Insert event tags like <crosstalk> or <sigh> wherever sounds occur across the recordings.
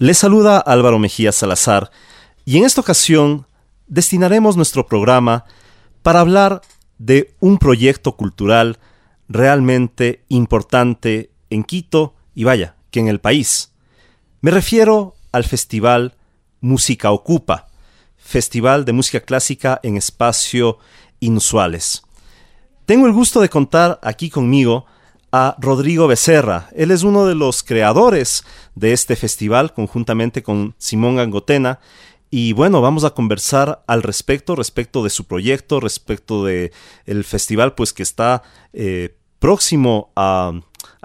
Les saluda Álvaro Mejía Salazar y en esta ocasión destinaremos nuestro programa para hablar de un proyecto cultural realmente importante en Quito y vaya, que en el país. Me refiero al festival Música Ocupa, festival de música clásica en espacio inusuales. Tengo el gusto de contar aquí conmigo a Rodrigo Becerra. Él es uno de los creadores de este festival conjuntamente con Simón Gangotena. Y bueno, vamos a conversar al respecto, respecto de su proyecto, respecto de el festival, pues que está eh, próximo a,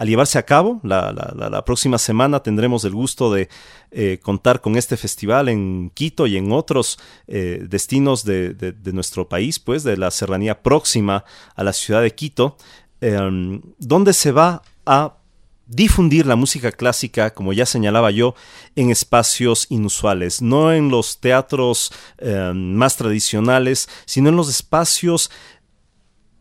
llevarse a cabo. La, próxima semana tendremos el gusto de eh, contar con este festival en Quito y en otros eh, destinos de, de, nuestro país, pues de la serranía próxima a la ciudad de Quito. Em, donde se va a difundir la música clásica, como ya señalaba yo, en espacios inusuales, no en los teatros em, más tradicionales, sino en los espacios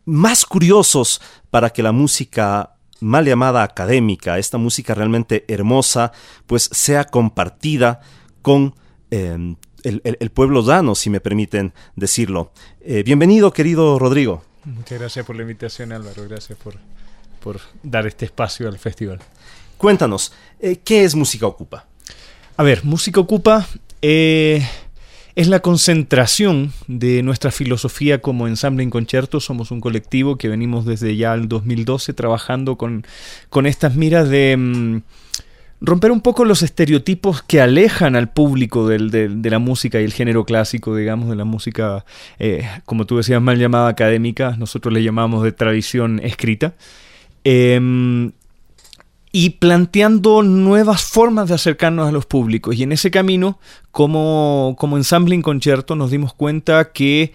más curiosos para que la música mal llamada académica, esta música realmente hermosa, pues sea compartida con em, el, pueblo dano, si me permiten decirlo. Eh, bienvenido, querido Rodrigo. Muchas gracias por la invitación, Álvaro. Gracias por, por dar este espacio al festival. Cuéntanos, eh, ¿qué es Música Ocupa? A ver, Música Ocupa eh, es la concentración de nuestra filosofía como ensamble en concierto. Somos un colectivo que venimos desde ya el 2012 trabajando con, con estas miras de... Mm, romper un poco los estereotipos que alejan al público de la música y el género clásico, digamos, de la música, eh, como tú decías, mal llamada académica, nosotros le llamamos de tradición escrita, em, y planteando nuevas formas de acercarnos a los públicos. Y en ese camino, como, como ensamble en concierto, nos dimos cuenta que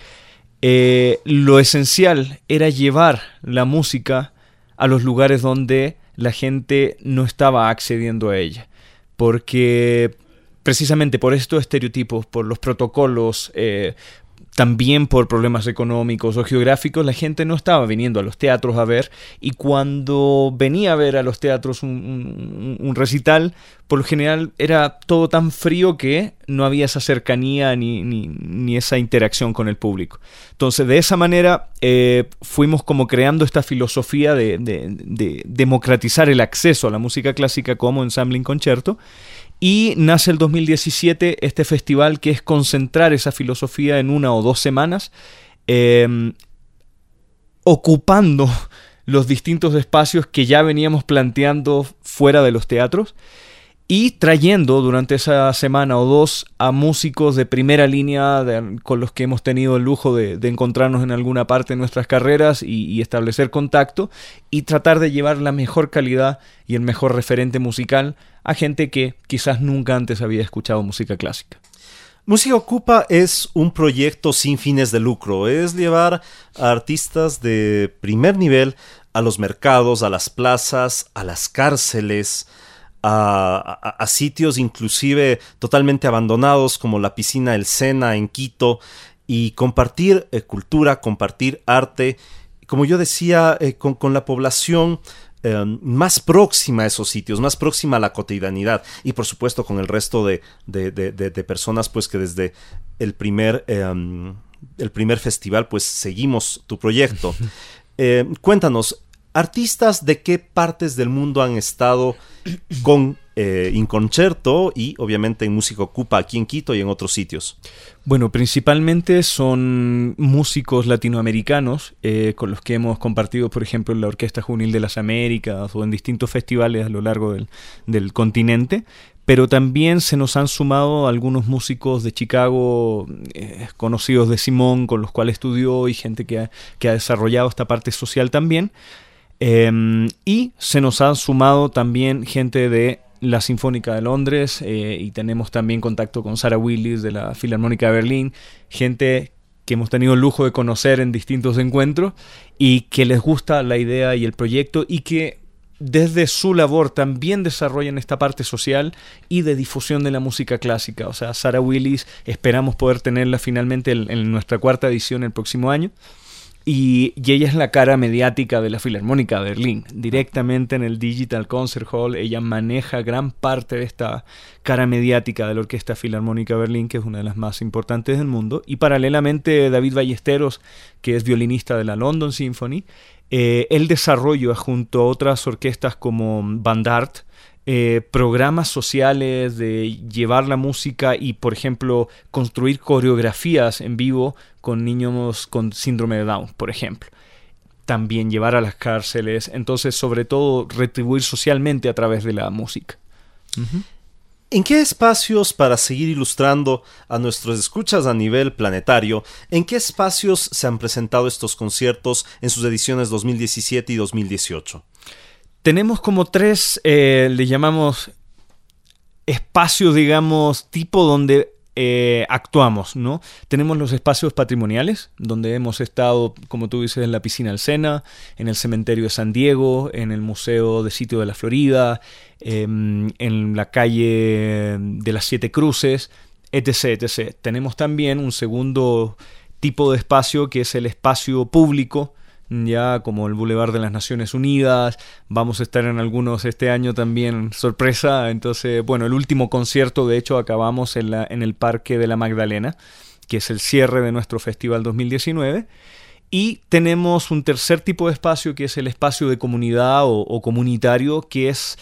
eh, lo esencial era llevar la música a los lugares donde la gente no estaba accediendo a ella. Porque precisamente por estos estereotipos, por los protocolos, eh, también por problemas económicos o geográficos, la gente no estaba viniendo a los teatros a ver y cuando venía a ver a los teatros un, recital, por lo general era todo tan frío que no había esa cercanía ni, ni, esa interacción con el público. Entonces, de esa manera eh, fuimos como creando esta filosofía de, de democratizar el acceso a la música clásica como ensamble en concierto y nace el 2017 este festival que es concentrar esa filosofía en una o dos semanas, em, ocupando <laughs> los distintos espacios que ya veníamos planteando fuera de los teatros y trayendo durante esa semana o dos a músicos de primera línea con los que hemos tenido el lujo de, encontrarnos en alguna parte de nuestras carreras y, establecer contacto y tratar de llevar la mejor calidad y el mejor referente musical a gente que quizás nunca antes había escuchado música clásica. Música Ocupa es un proyecto sin fines de lucro, es llevar a artistas de primer nivel a los mercados, a las plazas, a las cárceles, a, sitios inclusive totalmente abandonados como la piscina El Sena en Quito y compartir eh, cultura, compartir arte, como yo decía, eh, con, la población eh, más próxima a esos sitios, más próxima a la cotidianidad y por supuesto con el resto de, personas pues que desde el primer, el primer festival pues seguimos tu proyecto. <laughs> cuéntanos, artistas de qué partes del mundo han estado con eh, Inconcerto y obviamente en Música Ocupa aquí en Quito y en otros sitios? Bueno, principalmente son músicos latinoamericanos eh, con los que hemos compartido, por ejemplo, en la Orquesta Juvenil de las Américas o en distintos festivales a lo largo del, continente, pero también se nos han sumado algunos músicos de Chicago eh, conocidos de Simón, con los cuales estudió y gente que que ha desarrollado esta parte social también. Em, y se nos ha sumado también gente de la Sinfónica de Londres eh, y tenemos también contacto con Sarah Willis de la Filarmónica de Berlín, gente que hemos tenido el lujo de conocer en distintos encuentros y que les gusta la idea y el proyecto y que desde su labor también desarrollan esta parte social y de difusión de la música clásica. O sea, Sarah Willis esperamos poder tenerla finalmente en nuestra cuarta edición el próximo año. Y, ella es la cara mediática de la Filarmónica de Berlín. Directamente en el Digital Concert Hall, ella maneja gran parte de esta cara mediática de la Orquesta Filarmónica de Berlín, que es una de las más importantes del mundo. Y paralelamente, David Ballesteros, que es violinista de la London Symphony, eh, él desarrolla junto a otras orquestas como Bandart, eh, programas sociales de llevar la música y, por ejemplo, construir coreografías en vivo con niños con síndrome de Down, por ejemplo. También llevar a las cárceles, entonces, sobre todo, retribuir socialmente a través de la música. ¿En qué espacios, para seguir ilustrando a nuestros escuchas a nivel planetario, en qué espacios se han presentado estos conciertos en sus ediciones 2017 y 2018? Tenemos como tres, eh, le llamamos espacios, digamos, tipo donde eh, actuamos, ¿no? Tenemos los espacios patrimoniales, donde hemos estado, como tú dices, en la piscina del Sena, en el cementerio de San Diego, en el Museo de Sitio de la Florida, em, en la calle de las Siete Cruces, etc, etc. Tenemos también un segundo tipo de espacio que es el espacio público, ya como el Boulevard de las Naciones Unidas, vamos a estar en algunos este año también, sorpresa, entonces, bueno, el último concierto, de hecho, acabamos en, el Parque de la Magdalena, que es el cierre de nuestro festival 2019. Y tenemos un tercer tipo de espacio que es el espacio de comunidad o, comunitario, que es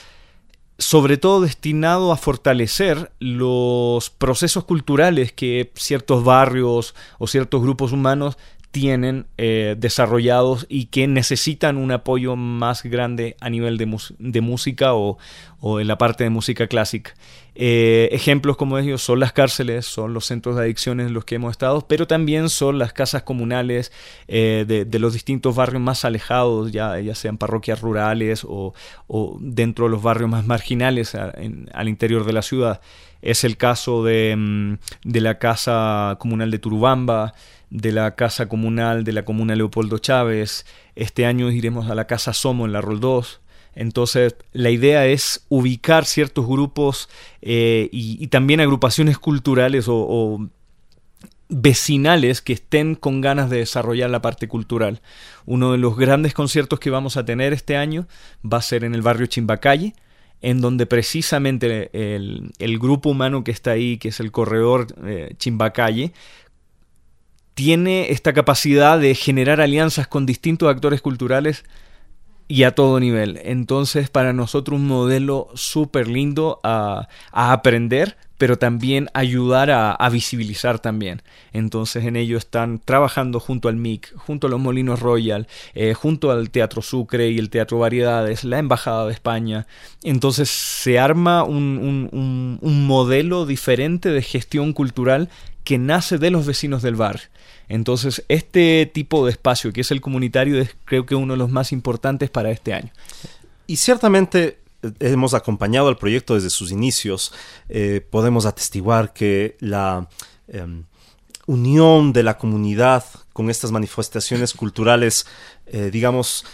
sobre todo destinado a fortalecer los procesos culturales que ciertos barrios o ciertos grupos humanos tienen eh, desarrollados y que necesitan un apoyo más grande a nivel de, música o, o, en la parte de música clásica. Eh, ejemplos como ellos son las cárceles, son los centros de adicciones en los que hemos estado, pero también son las casas comunales eh, de, los distintos barrios más alejados, ya, ya sean parroquias rurales o, o, dentro de los barrios más marginales al interior de la ciudad. Es el caso de, mm, de la casa comunal de Turubamba, de la Casa Comunal de la Comuna Leopoldo Chávez. Este año iremos a la Casa Somo en la Rol 2. Entonces, la idea es ubicar ciertos grupos eh, y, también agrupaciones culturales o, vecinales que estén con ganas de desarrollar la parte cultural. Uno de los grandes conciertos que vamos a tener este año va a ser en el barrio Chimbacalle, en donde precisamente el, grupo humano que está ahí, que es el corredor eh, Chimbacalle, tiene esta capacidad de generar alianzas con distintos actores culturales y a todo nivel. Entonces, para nosotros un modelo súper lindo a, aprender, pero también ayudar a, visibilizar también. Entonces en ello están trabajando junto al MIC, junto a los Molinos Royal, eh, junto al Teatro Sucre y el Teatro Variedades, la Embajada de España. Entonces se arma un, un modelo diferente de gestión cultural que nace de los vecinos del bar. Entonces, este tipo de espacio, que es el comunitario, es creo que uno de los más importantes para este año. Y ciertamente eh, hemos acompañado al proyecto desde sus inicios. Eh, podemos atestiguar que la em, unión de la comunidad con estas manifestaciones culturales, eh, digamos,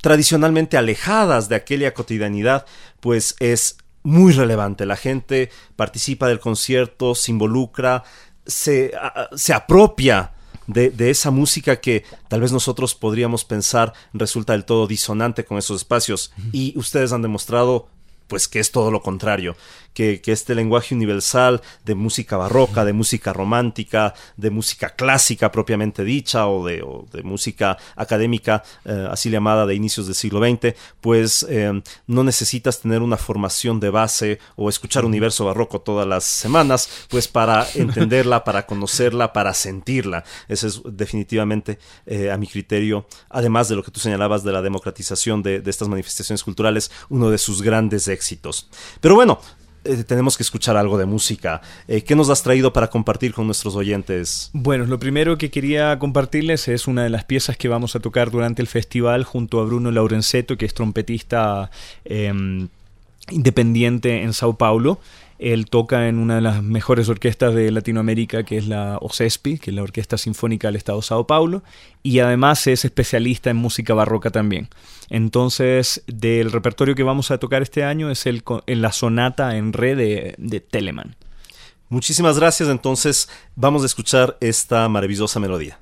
tradicionalmente alejadas de aquella cotidianidad, pues es muy relevante. La gente participa del concierto, se involucra, se, se apropia de, de, esa música que tal vez nosotros podríamos pensar resulta del todo disonante con esos espacios. Y ustedes han demostrado pues que es todo lo contrario que, este lenguaje universal de música barroca, de música romántica, de música clásica propiamente dicha o de, música académica, eh, así llamada de inicios del siglo XX, pues eh, no necesitas tener una formación de base o escuchar universo barroco todas las semanas, pues para <laughs> entenderla, para conocerla, para sentirla. Ese es definitivamente, eh, a mi criterio, además de lo que tú señalabas de la democratización de, de estas manifestaciones culturales, uno de sus grandes éxitos. Pero bueno, eh, tenemos que escuchar algo de música. Eh, ¿Qué nos has traído para compartir con nuestros oyentes? Bueno, lo primero que quería compartirles es una de las piezas que vamos a tocar durante el festival junto a Bruno Laurenceto, que es trompetista. Em, independiente en Sao Paulo. Él toca en una de las mejores orquestas de Latinoamérica, que es la OCESPI, que es la Orquesta Sinfónica del Estado de Sao Paulo, y además es especialista en música barroca también. Entonces, del repertorio que vamos a tocar este año es el, en la sonata en re de, de Telemann. Muchísimas gracias, entonces vamos a escuchar esta maravillosa melodía.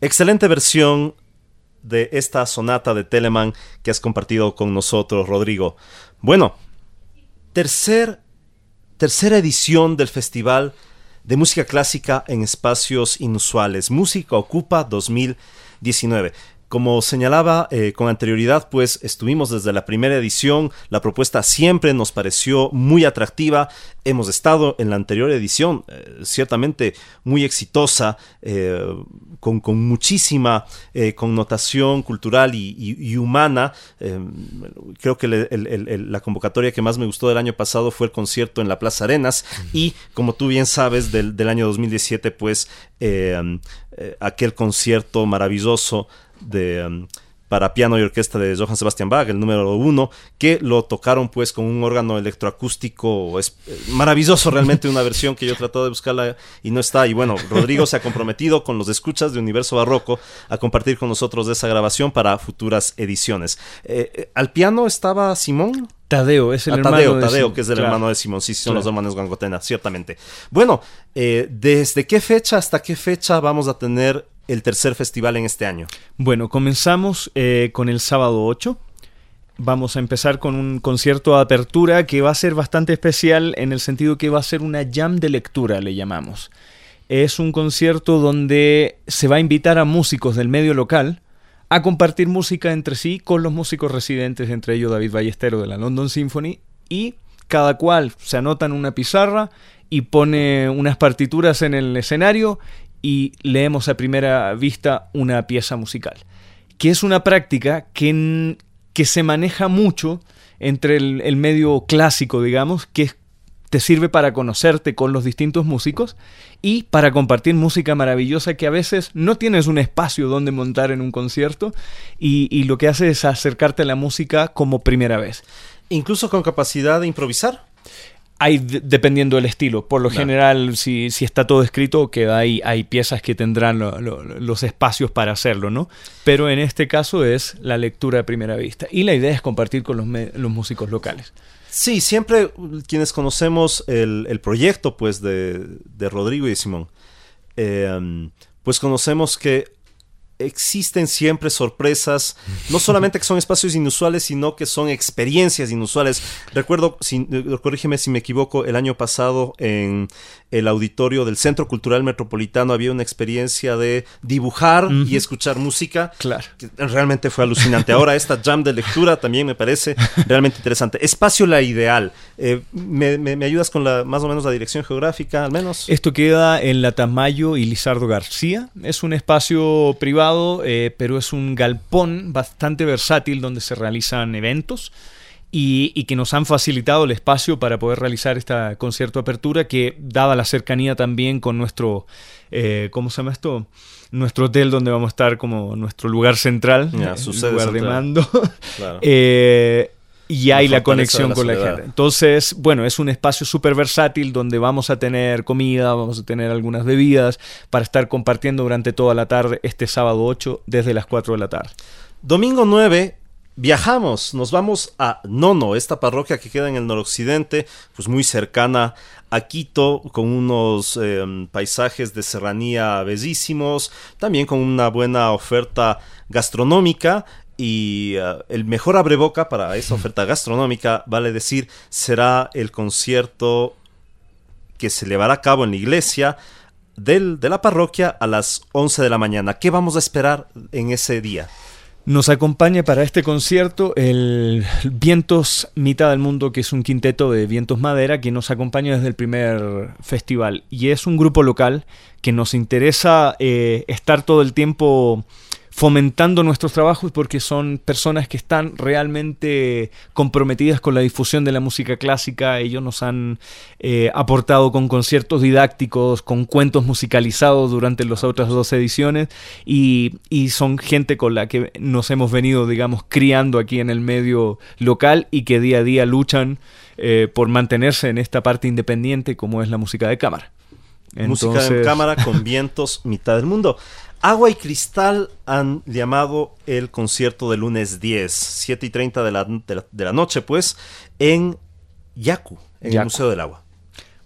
Excelente versión de esta sonata de Telemann que has compartido con nosotros, Rodrigo. Bueno, tercer, tercera edición del Festival de Música Clásica en Espacios Inusuales. Música Ocupa 2019. Como señalaba eh, con anterioridad, pues estuvimos desde la primera edición, la propuesta siempre nos pareció muy atractiva, hemos estado en la anterior edición, eh, ciertamente muy exitosa, eh, con, muchísima connotación cultural y, humana. creo que la convocatoria que más me gustó del año pasado fue el concierto en la Plaza Arenas. Y, como tú bien sabes, del, del año 2017, pues aquel concierto maravilloso de, um, para piano y orquesta de Johann Sebastian Bach, el número uno, que lo tocaron pues con un órgano electroacústico es, eh, maravilloso, realmente una versión que yo he tratado de buscarla y no está. Y bueno, Rodrigo se ha comprometido con los escuchas de Universo Barroco a compartir con nosotros esa grabación para futuras ediciones. Eh, eh, ¿Al piano estaba Simón? Tadeo, es el ah, hermano Tadeo, de Tadeo, que es el hermano de Simón, sí, son los hermanos Gangotena, ciertamente. Bueno, ¿desde qué fecha hasta qué fecha vamos a tener el tercer festival en este año? Bueno, comenzamos eh, con el sábado 8. Vamos a empezar con un concierto de apertura que va a ser bastante especial en el sentido que va a ser una jam de lectura, le llamamos. Es un concierto donde se va a invitar a músicos del medio local a compartir música entre sí con los músicos residentes, entre ellos David Ballestero de la London Symphony, y cada cual se anota en una pizarra y pone unas partituras en el escenario y leemos a primera vista una pieza musical, que es una práctica que, que se maneja mucho entre el, medio clásico, digamos, que te sirve para conocerte con los distintos músicos y para compartir música maravillosa que a veces no tienes un espacio donde montar en un concierto y, y lo que hace es acercarte a la música como primera vez. Incluso con capacidad de improvisar. Hay dependiendo del estilo. Por lo general, si, si, está todo escrito, que hay, hay piezas que tendrán los espacios para hacerlo, ¿no? Pero en este caso es la lectura de primera vista. Y la idea es compartir con los, los músicos locales. Sí, siempre quienes conocemos el, proyecto pues, de, de, Rodrigo y de Simón, eh, pues conocemos que existen siempre sorpresas, no solamente que son espacios inusuales, sino que son experiencias inusuales. Recuerdo, si, eh, corrígeme si me equivoco, el año pasado en el auditorio del Centro Cultural Metropolitano había una experiencia de dibujar y escuchar música. Claro. Que realmente fue alucinante. Ahora esta jam de lectura también me parece realmente interesante. Espacio La Ideal. Eh, me, ayudas con la más o menos la dirección geográfica, al menos? Esto queda en La Tamayo y Lizardo García. Es un espacio privado, eh, pero es un galpón bastante versátil donde se realizan eventos y, que nos han facilitado el espacio para poder realizar esta concierto apertura que dada la cercanía también con nuestro, eh, ¿cómo se llama esto? Nuestro hotel donde vamos a estar como nuestro lugar central, lugar de mando. <laughs> Eh, y hay la, conexión con la gente. Entonces, bueno, es un espacio súper versátil donde vamos a tener comida, vamos a tener algunas bebidas para estar compartiendo durante toda la tarde este sábado 8 desde las 4 de la tarde. Domingo 9 viajamos, nos vamos a Nono, esta parroquia que queda en el noroccidente, pues muy cercana a Quito, con unos em, paisajes de serranía bellísimos, también con una buena oferta gastronómica. Y eh, el mejor abreboca para esa oferta gastronómica, vale decir, será el concierto que se llevará a cabo en la iglesia del, de la parroquia a las 11 de la mañana. ¿Qué vamos a esperar en ese día? Nos acompaña para este concierto el Vientos Mitad del Mundo, que es un quinteto de vientos madera que nos acompaña desde el primer festival. Y es un grupo local que nos interesa eh, estar todo el tiempo fomentando nuestros trabajos porque son personas que están realmente comprometidas con la difusión de la música clásica. Ellos nos han eh, aportado con conciertos didácticos, con cuentos musicalizados durante las otras dos ediciones y, son gente con la que nos hemos venido, digamos, criando aquí en el medio local y que día a día luchan eh, por mantenerse en esta parte independiente como es la música de cámara. Música de cámara con vientos mitad del mundo. Agua y Cristal han llamado el concierto del lunes 10, 7 y 30 de la, de la, noche, pues, en Yaku, en el Museo del Agua.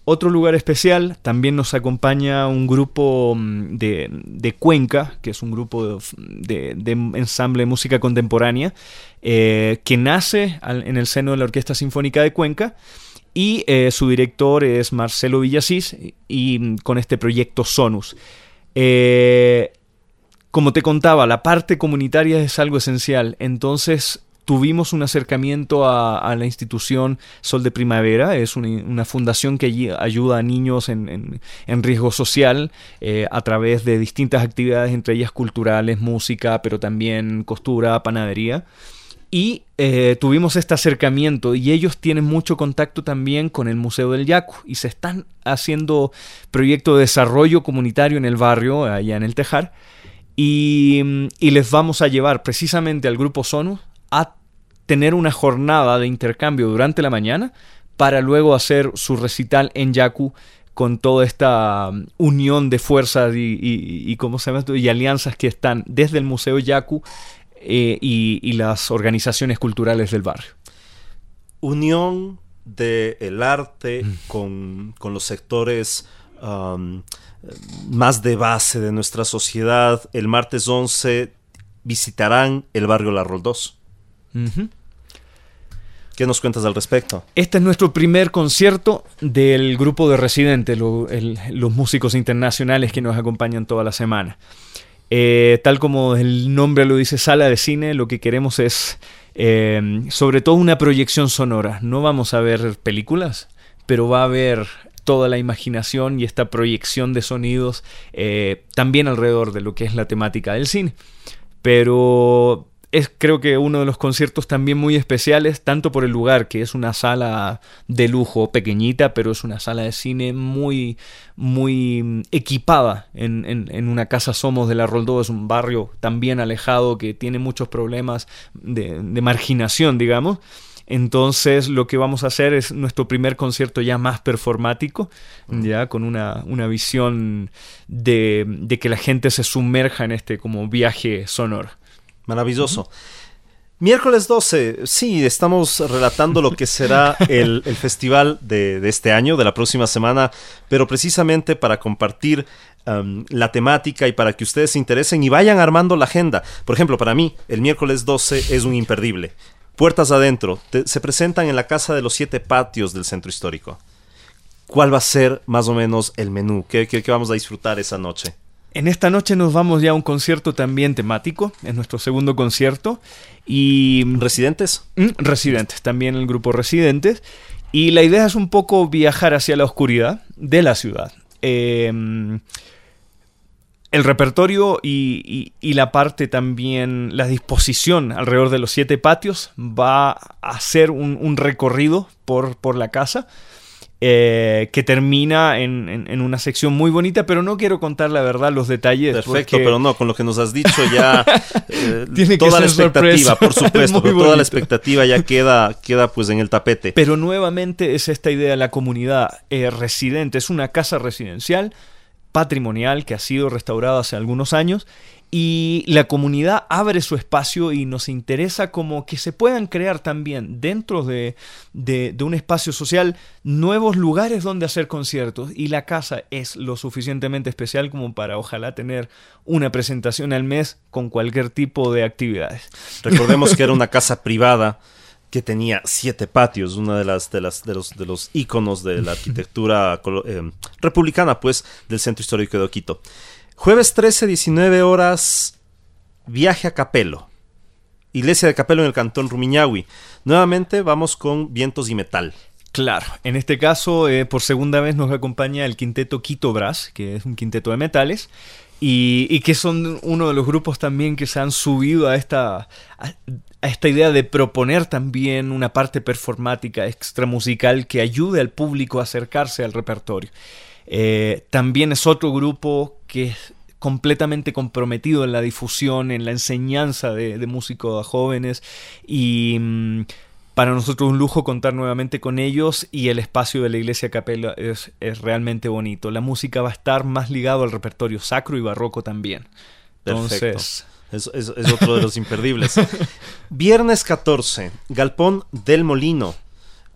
Otro lugar especial, también nos acompaña un grupo mm, de, Cuenca, que es un grupo de, ensamble de música contemporánea, eh, que nace en el seno de la Orquesta Sinfónica de Cuenca y eh, su director es Marcelo Villasís y, mm, con este proyecto Sonus. Eh, como te contaba, la parte comunitaria es algo esencial, entonces tuvimos un acercamiento a, la institución Sol de Primavera, es una, fundación que ayuda a niños en, riesgo social eh, a través de distintas actividades, entre ellas culturales, música, pero también costura, panadería. Y eh, tuvimos este acercamiento y ellos tienen mucho contacto también con el Museo del Yacu y se están haciendo proyectos de desarrollo comunitario en el barrio, allá en el Tejar. Y, y les vamos a llevar precisamente al grupo Sonus a tener una jornada de intercambio durante la mañana para luego hacer su recital en Yaku con toda esta um, unión de fuerzas y, y, se llama? y alianzas que están desde el Museo Yaku eh, y, las organizaciones culturales del barrio. Unión del arte mm. con, los sectores um, más de base de nuestra sociedad. El martes 11 visitarán el barrio La Roldós. ¿Qué nos cuentas al respecto? Este es nuestro primer concierto del grupo de residentes, los músicos internacionales que nos acompañan toda la semana. Eh, tal como el nombre lo dice, sala de cine, lo que queremos es eh, sobre todo una proyección sonora. No vamos a ver películas, pero va a haber toda la imaginación y esta proyección de sonidos eh, también alrededor de lo que es la temática del cine. Pero es creo que uno de los conciertos también muy especiales, tanto por el lugar, que es una sala de lujo pequeñita, pero es una sala de cine muy, muy equipada en, en, una casa Somos de la Roldó, es un barrio también alejado que tiene muchos problemas de, de marginación, digamos. Entonces lo que vamos a hacer es nuestro primer concierto ya más performático, ya con una, una visión de, de, que la gente se sumerja en este como viaje sonoro. Maravilloso. Miércoles 12, sí, estamos relatando lo que será el, festival de, este año, de la próxima semana, pero precisamente para compartir um, la temática y para que ustedes se interesen y vayan armando la agenda. Por ejemplo, para mí, el miércoles 12 es un imperdible. Puertas adentro, se presentan en la Casa de los Siete Patios del Centro Histórico. ¿Cuál va a ser más o menos el menú? qué vamos a disfrutar esa noche? En esta noche nos vamos ya a un concierto también temático, es nuestro segundo concierto. Y, ¿Residentes? Mm, residentes, también el grupo Residentes. Y la idea es un poco viajar hacia la oscuridad de la ciudad. Em, el repertorio y, la parte también, la disposición alrededor de los siete patios va a hacer un, recorrido por, por la casa eh, que termina en, una sección muy bonita, pero no quiero contar la verdad, los detalles. Perfecto, pero no, con lo que nos has dicho ya <laughs> eh, Tiene <laughs> toda la expectativa, por supuesto, toda la expectativa ya queda, queda pues en el tapete. Pero nuevamente es esta idea de la comunidad eh, residente, es una casa residencial patrimonial que ha sido restaurada hace algunos años y la comunidad abre su espacio y nos interesa como que se puedan crear también dentro de, un espacio social nuevos lugares donde hacer conciertos y la casa es lo suficientemente especial como para ojalá tener una presentación al mes con cualquier tipo de actividades. Recordemos que era una casa privada que tenía siete patios, una de las de las de los de los íconos de la <laughs> arquitectura eh, republicana pues del centro histórico de Oquito. Jueves 13, 19 horas, viaje a Capelo. Iglesia de Capelo en el cantón Rumiñahui. Nuevamente vamos con vientos y metal. Claro, en este caso, eh, por segunda vez nos acompaña el quinteto Quito Brass, que es un quinteto de metales, y, que son uno de los grupos también que se han subido a esta, a, esta idea de proponer también una parte performática, extra musical, que ayude al público a acercarse al repertorio. Eh, también es otro grupo que es completamente comprometido en la difusión, en la enseñanza de, músicos a jóvenes y mm, para nosotros un lujo contar nuevamente con ellos y el espacio de la iglesia capela es, realmente bonito. La música va a estar más ligado al repertorio sacro y barroco también. Entonces... Es, es, otro de los imperdibles. <laughs> Viernes 14, Galpón del Molino.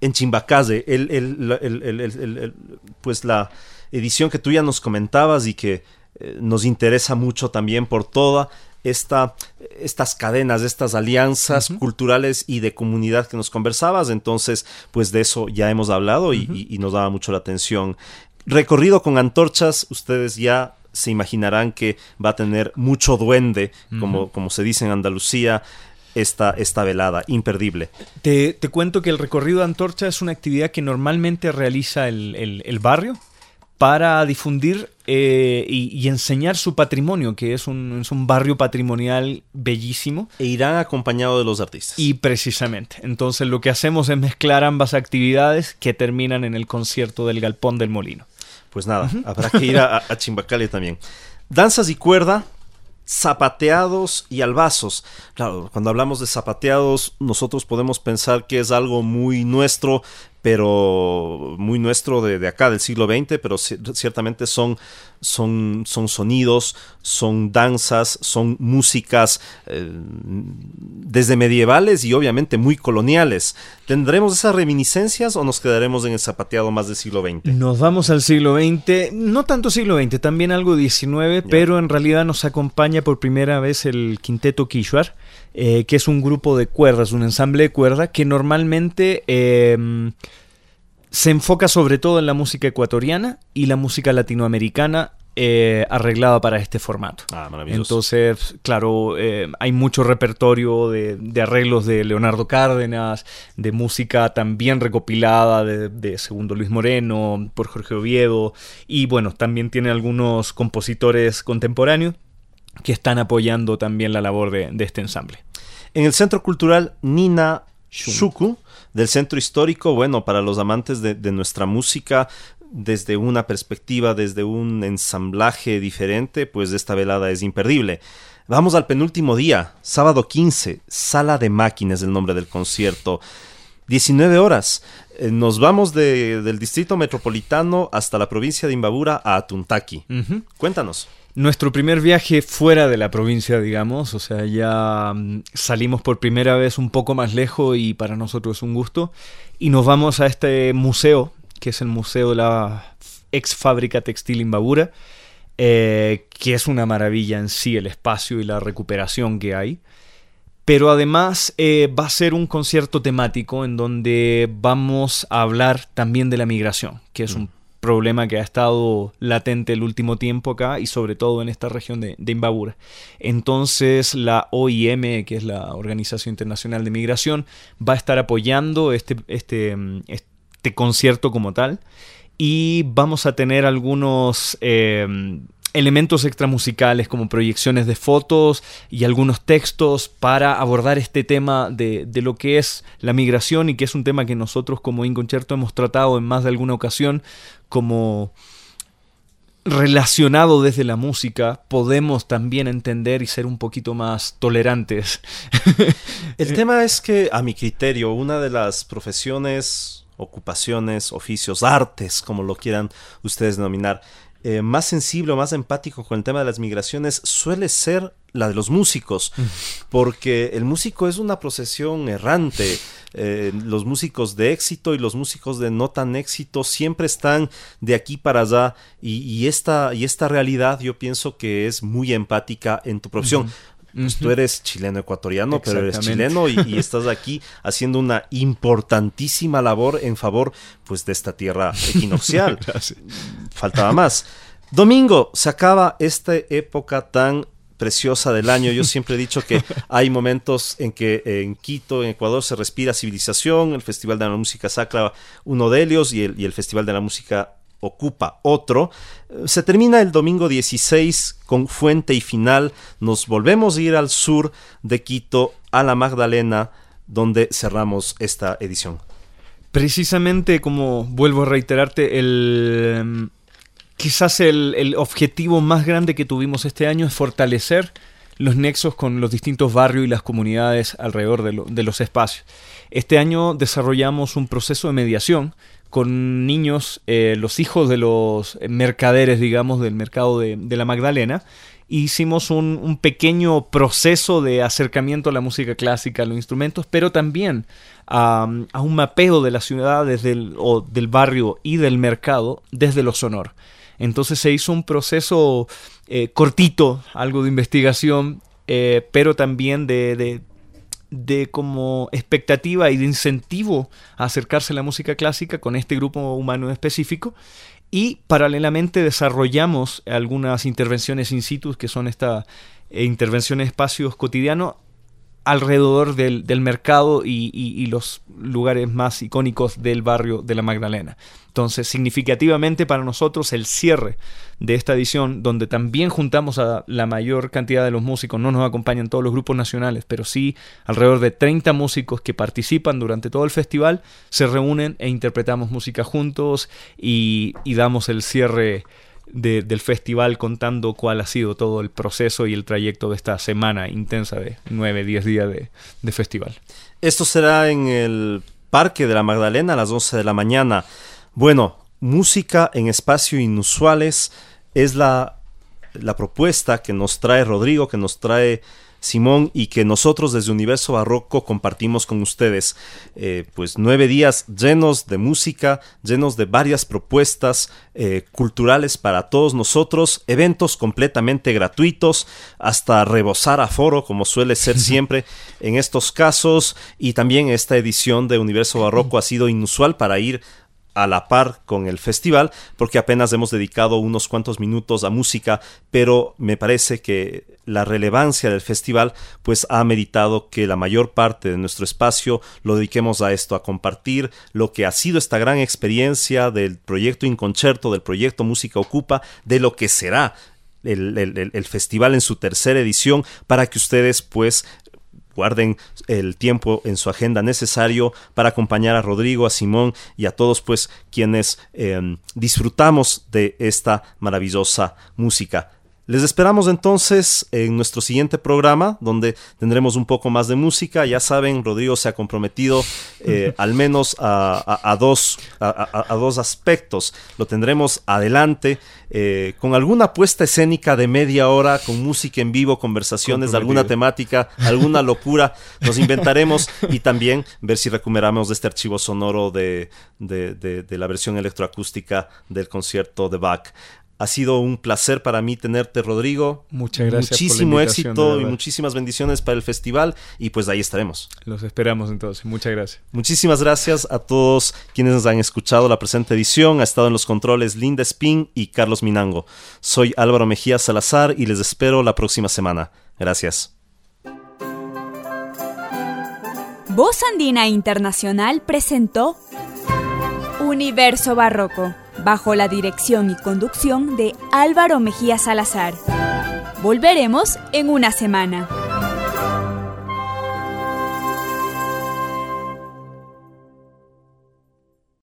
en Chimbacaze, el, el, pues la edición que tú ya nos comentabas y que eh, nos interesa mucho también por toda esta, estas cadenas, estas alianzas culturales y de comunidad que nos conversabas. Entonces, pues de eso ya hemos hablado y, nos daba mucho la atención. Recorrido con antorchas, ustedes ya se imaginarán que va a tener mucho duende, como, como se dice en Andalucía, esta, esta velada, imperdible. Te, te, cuento que el recorrido de antorcha es una actividad que normalmente realiza el, el barrio para difundir eh, y, enseñar su patrimonio, que es un, es un, barrio patrimonial bellísimo. E irán acompañado de los artistas. Y precisamente. Entonces lo que hacemos es mezclar ambas actividades que terminan en el concierto del Galpón del Molino. Pues nada, habrá que ir a, a Chimbacale también. Danzas y cuerda, zapateados y albazos. Claro, cuando hablamos de zapateados, nosotros podemos pensar que es algo muy nuestro, pero muy nuestro de, acá, del siglo XX, pero ciertamente son, son, son sonidos, son danzas, son músicas eh, desde medievales y obviamente muy coloniales. ¿Tendremos esas reminiscencias o nos quedaremos en el zapateado más del siglo XX? Nos vamos al siglo XX, no tanto siglo XX, también algo XIX, pero en realidad nos acompaña por primera vez el quinteto Kishwar eh, que es un grupo de cuerdas, un ensamble de cuerda que normalmente em, se enfoca sobre todo en la música ecuatoriana y la música latinoamericana eh, arreglada para este formato. Ah, Entonces, claro, eh, hay mucho repertorio de, arreglos de Leonardo Cárdenas, de música también recopilada de, Segundo Luis Moreno, por Jorge Oviedo, y bueno, también tiene algunos compositores contemporáneos que están apoyando también la labor de este ensamble. En el Centro Cultural Nina Shuku, del Centro Histórico, bueno, para los amantes de, nuestra música, desde una perspectiva, desde un ensamblaje diferente, pues esta velada es imperdible. Vamos al penúltimo día, sábado 15, Sala de Máquinas, el nombre del concierto. 19 horas. Eh, nos vamos del distrito metropolitano hasta la provincia de Imbabura a Atuntaki. Cuéntanos nuestro primer viaje fuera de la provincia, digamos, o sea, ya mm, salimos por primera vez un poco más lejos y para nosotros es un gusto. Y nos vamos a este museo, que es el Museo de la ex fábrica textil Imbabura, eh, que es una maravilla en sí el espacio y la recuperación que hay. Pero además eh, va a ser un concierto temático en donde vamos a hablar también de la migración, que es mm. un problema que ha estado latente el último tiempo acá y sobre todo en esta región de, Imbabura. Entonces la OIM, que es la Organización Internacional de Migración, va a estar apoyando este, este, este concierto como tal y vamos a tener algunos... Eh, elementos extramusicales como proyecciones de fotos y algunos textos para abordar este tema de, lo que es la migración y que es un tema que nosotros como Inconcerto hemos tratado en más de alguna ocasión como relacionado desde la música, podemos también entender y ser un poquito más tolerantes. <laughs> El tema es que, a mi criterio, una de las profesiones, ocupaciones, oficios, artes, como lo quieran ustedes denominar, eh, más sensible o más empático con el tema de las migraciones suele ser la de los músicos, porque el músico es una procesión errante. Eh, los músicos de éxito y los músicos de no tan éxito siempre están de aquí para allá y, esta, y esta realidad yo pienso que es muy empática en tu profesión. Pues tú eres chileno ecuatoriano, pero eres chileno y, <laughs> estás aquí haciendo una importantísima labor en favor pues de esta tierra <laughs> equinoccial. Faltaba más. Domingo, se acaba esta época tan preciosa del año. Yo siempre he dicho que <laughs> hay momentos en que en Quito, en Ecuador, se respira civilización, el Festival de la Música Sacra, uno de ellos, y el, y el Festival de la Música ocupa otro. Se termina el domingo 16 con fuente y final. Nos volvemos a ir al sur de Quito, a la Magdalena, donde cerramos esta edición. Precisamente, como vuelvo a reiterarte, el, em, quizás el, objetivo más grande que tuvimos este año es fortalecer los nexos con los distintos barrios y las comunidades alrededor de, los espacios. Este año desarrollamos un proceso de mediación con niños, eh, los hijos de los mercaderes, digamos, del mercado de, la Magdalena. Hicimos un, pequeño proceso de acercamiento a la música clásica, a los instrumentos, pero también a, un mapeo de la ciudad desde o del barrio y del mercado desde lo sonoro. Entonces se hizo un proceso eh, cortito, algo de investigación, eh, pero también de, de, como expectativa y de incentivo a acercarse a la música clásica con este grupo humano específico. Y paralelamente desarrollamos algunas intervenciones in situ, que son estas eh, intervenciones espacios cotidianos alrededor del, mercado y, los lugares más icónicos del barrio de la Magdalena. Entonces, significativamente para nosotros el cierre de esta edición, donde también juntamos a la mayor cantidad de los músicos, no nos acompañan todos los grupos nacionales, pero sí alrededor de 30 músicos que participan durante todo el festival, se reúnen e interpretamos música juntos y, y damos el cierre del festival contando cuál ha sido todo el proceso y el trayecto de esta semana intensa de 9, 10 días de, festival. Esto será en el Parque de la Magdalena a las 11 de la mañana. Bueno, música en espacios inusuales es la, la propuesta que nos trae Rodrigo, que nos trae Simón y que nosotros desde Universo Barroco compartimos con ustedes. Eh, pues nueve días llenos de música, llenos de varias propuestas eh, culturales para todos nosotros, eventos completamente gratuitos, hasta rebosar a foro, como suele ser <laughs> siempre en estos casos, y también esta edición de Universo Barroco <laughs> ha sido inusual para ir a la par con el festival, porque apenas hemos dedicado unos cuantos minutos a música, pero me parece que la relevancia del festival pues ha meritado que la mayor parte de nuestro espacio lo dediquemos a esto, a compartir lo que ha sido esta gran experiencia del proyecto Inconcerto, del proyecto Música Ocupa, de lo que será el, el, festival en su tercera edición para que ustedes pues guarden el tiempo en su agenda necesario para acompañar a Rodrigo, a Simón y a todos pues quienes em, disfrutamos de esta maravillosa música. Les esperamos entonces en nuestro siguiente programa, donde tendremos un poco más de música. Ya saben, Rodrigo se ha comprometido eh, <laughs> al menos a, dos, a, dos aspectos. Lo tendremos adelante eh, con alguna puesta escénica de media hora, con música en vivo, conversaciones de alguna temática, alguna <laughs> locura. Nos inventaremos y también ver si recuperamos este archivo sonoro de, de la versión electroacústica del concierto de Bach. Ha sido un placer para mí tenerte, Rodrigo. Muchas gracias. Muchísimo éxito y muchísimas bendiciones para el festival y pues ahí estaremos. Los esperamos entonces. Muchas gracias. Muchísimas gracias a todos quienes nos han escuchado la presente edición. Ha estado en los controles Linda Spin y Carlos Minango. Soy Álvaro Mejía Salazar y les espero la próxima semana. Gracias. Voz Andina Internacional presentó Universo Barroco bajo la dirección y conducción de Álvaro Mejía Salazar. Volveremos en una semana.